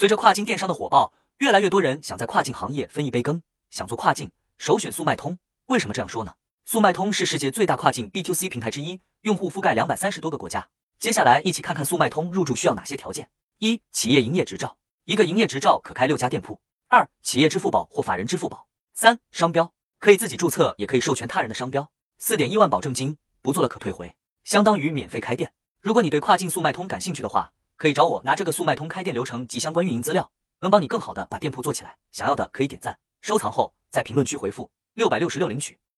随着跨境电商的火爆，越来越多人想在跨境行业分一杯羹，想做跨境，首选速卖通。为什么这样说呢？速卖通是世界最大跨境 B to C 平台之一，用户覆盖两百三十多个国家。接下来一起看看速卖通入驻需要哪些条件：一、企业营业执照，一个营业执照可开六家店铺；二、企业支付宝或法人支付宝；三、商标，可以自己注册，也可以授权他人的商标；四点一万保证金，不做了可退回，相当于免费开店。如果你对跨境速卖通感兴趣的话，可以找我拿这个速卖通开店流程及相关运营资料，能帮你更好的把店铺做起来。想要的可以点赞、收藏后在评论区回复六百六十六领取。